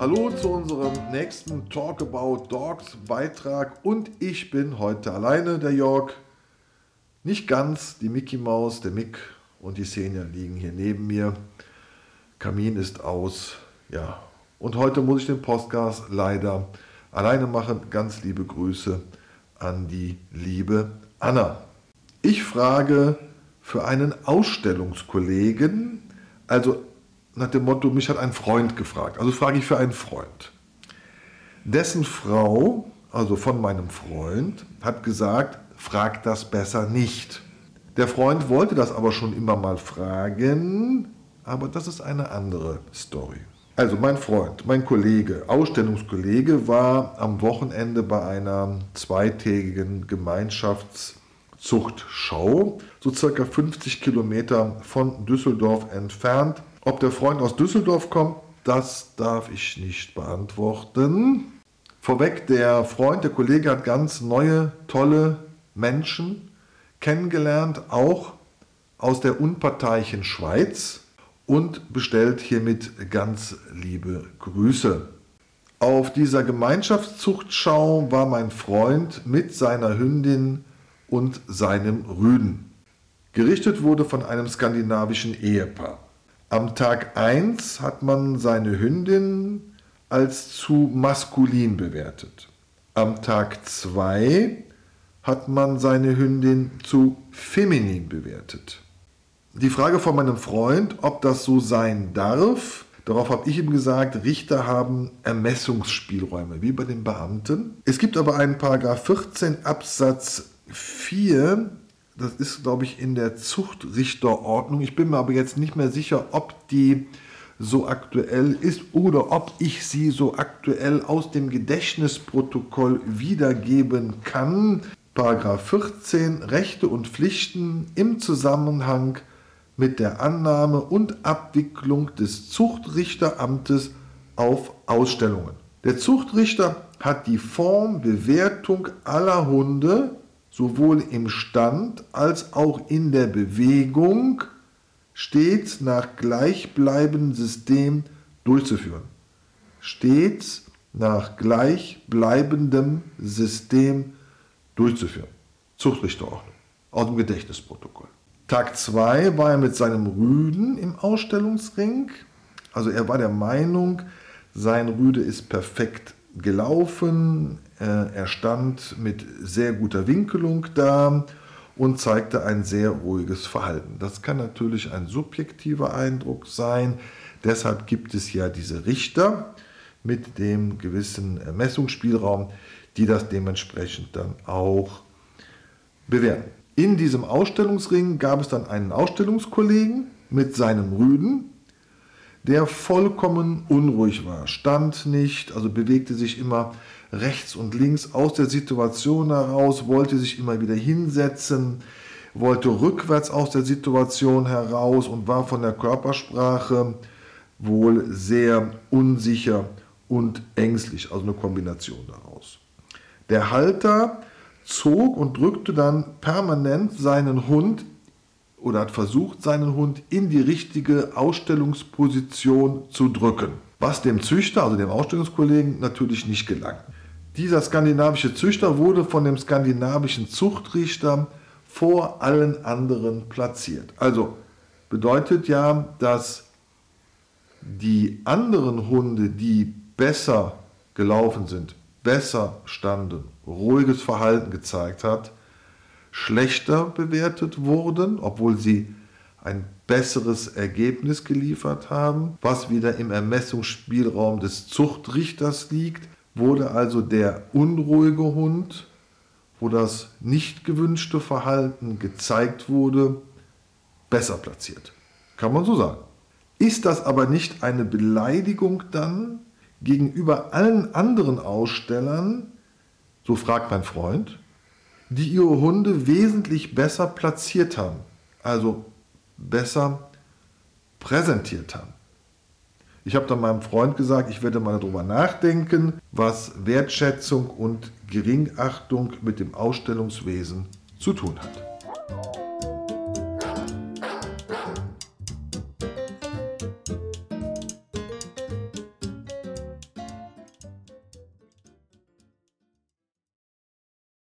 Hallo zu unserem nächsten Talk About Dogs Beitrag und ich bin heute alleine, der Jörg. Nicht ganz, die Mickey Maus, der Mick und die Senja liegen hier neben mir. Kamin ist aus, ja. Und heute muss ich den Podcast leider alleine machen. Ganz liebe Grüße an die liebe Anna. Ich frage für einen Ausstellungskollegen, also nach dem Motto, mich hat ein Freund gefragt. Also frage ich für einen Freund. Dessen Frau, also von meinem Freund, hat gesagt, frag das besser nicht. Der Freund wollte das aber schon immer mal fragen, aber das ist eine andere Story. Also mein Freund, mein Kollege, Ausstellungskollege war am Wochenende bei einer zweitägigen Gemeinschaftszuchtschau, so circa 50 Kilometer von Düsseldorf entfernt ob der Freund aus Düsseldorf kommt, das darf ich nicht beantworten. Vorweg, der Freund, der Kollege hat ganz neue, tolle Menschen kennengelernt, auch aus der unparteiischen Schweiz und bestellt hiermit ganz liebe Grüße. Auf dieser Gemeinschaftszuchtschau war mein Freund mit seiner Hündin und seinem Rüden. Gerichtet wurde von einem skandinavischen Ehepaar. Am Tag 1 hat man seine Hündin als zu maskulin bewertet. Am Tag 2 hat man seine Hündin zu feminin bewertet. Die Frage von meinem Freund, ob das so sein darf, darauf habe ich ihm gesagt, Richter haben Ermessungsspielräume, wie bei den Beamten. Es gibt aber einen Paragraph 14 Absatz 4, das ist, glaube ich, in der Zuchtrichterordnung. Ich bin mir aber jetzt nicht mehr sicher, ob die so aktuell ist oder ob ich sie so aktuell aus dem Gedächtnisprotokoll wiedergeben kann. Paragraph 14 Rechte und Pflichten im Zusammenhang mit der Annahme und Abwicklung des Zuchtrichteramtes auf Ausstellungen. Der Zuchtrichter hat die Form Bewertung aller Hunde sowohl im Stand als auch in der Bewegung stets nach gleichbleibendem System durchzuführen. Stets nach gleichbleibendem System durchzuführen. Zuchtrichterordnung aus dem Gedächtnisprotokoll. Tag 2 war er mit seinem Rüden im Ausstellungsring. Also er war der Meinung, sein Rüde ist perfekt gelaufen, äh, er stand mit sehr guter Winkelung da und zeigte ein sehr ruhiges Verhalten. Das kann natürlich ein subjektiver Eindruck sein. Deshalb gibt es ja diese Richter mit dem gewissen Ermessungsspielraum, die das dementsprechend dann auch bewerten. In diesem Ausstellungsring gab es dann einen Ausstellungskollegen mit seinem Rüden, der vollkommen unruhig war, stand nicht, also bewegte sich immer rechts und links aus der Situation heraus, wollte sich immer wieder hinsetzen, wollte rückwärts aus der Situation heraus und war von der Körpersprache wohl sehr unsicher und ängstlich, also eine Kombination daraus. Der Halter zog und drückte dann permanent seinen Hund oder hat versucht, seinen Hund in die richtige Ausstellungsposition zu drücken, was dem Züchter, also dem Ausstellungskollegen, natürlich nicht gelang. Dieser skandinavische Züchter wurde von dem skandinavischen Zuchtrichter vor allen anderen platziert. Also bedeutet ja, dass die anderen Hunde, die besser gelaufen sind, besser standen, ruhiges Verhalten gezeigt hat, schlechter bewertet wurden, obwohl sie ein besseres Ergebnis geliefert haben, was wieder im Ermessungsspielraum des Zuchtrichters liegt wurde also der unruhige Hund, wo das nicht gewünschte Verhalten gezeigt wurde, besser platziert. Kann man so sagen. Ist das aber nicht eine Beleidigung dann gegenüber allen anderen Ausstellern, so fragt mein Freund, die ihre Hunde wesentlich besser platziert haben, also besser präsentiert haben? Ich habe dann meinem Freund gesagt, ich werde mal darüber nachdenken, was Wertschätzung und Geringachtung mit dem Ausstellungswesen zu tun hat.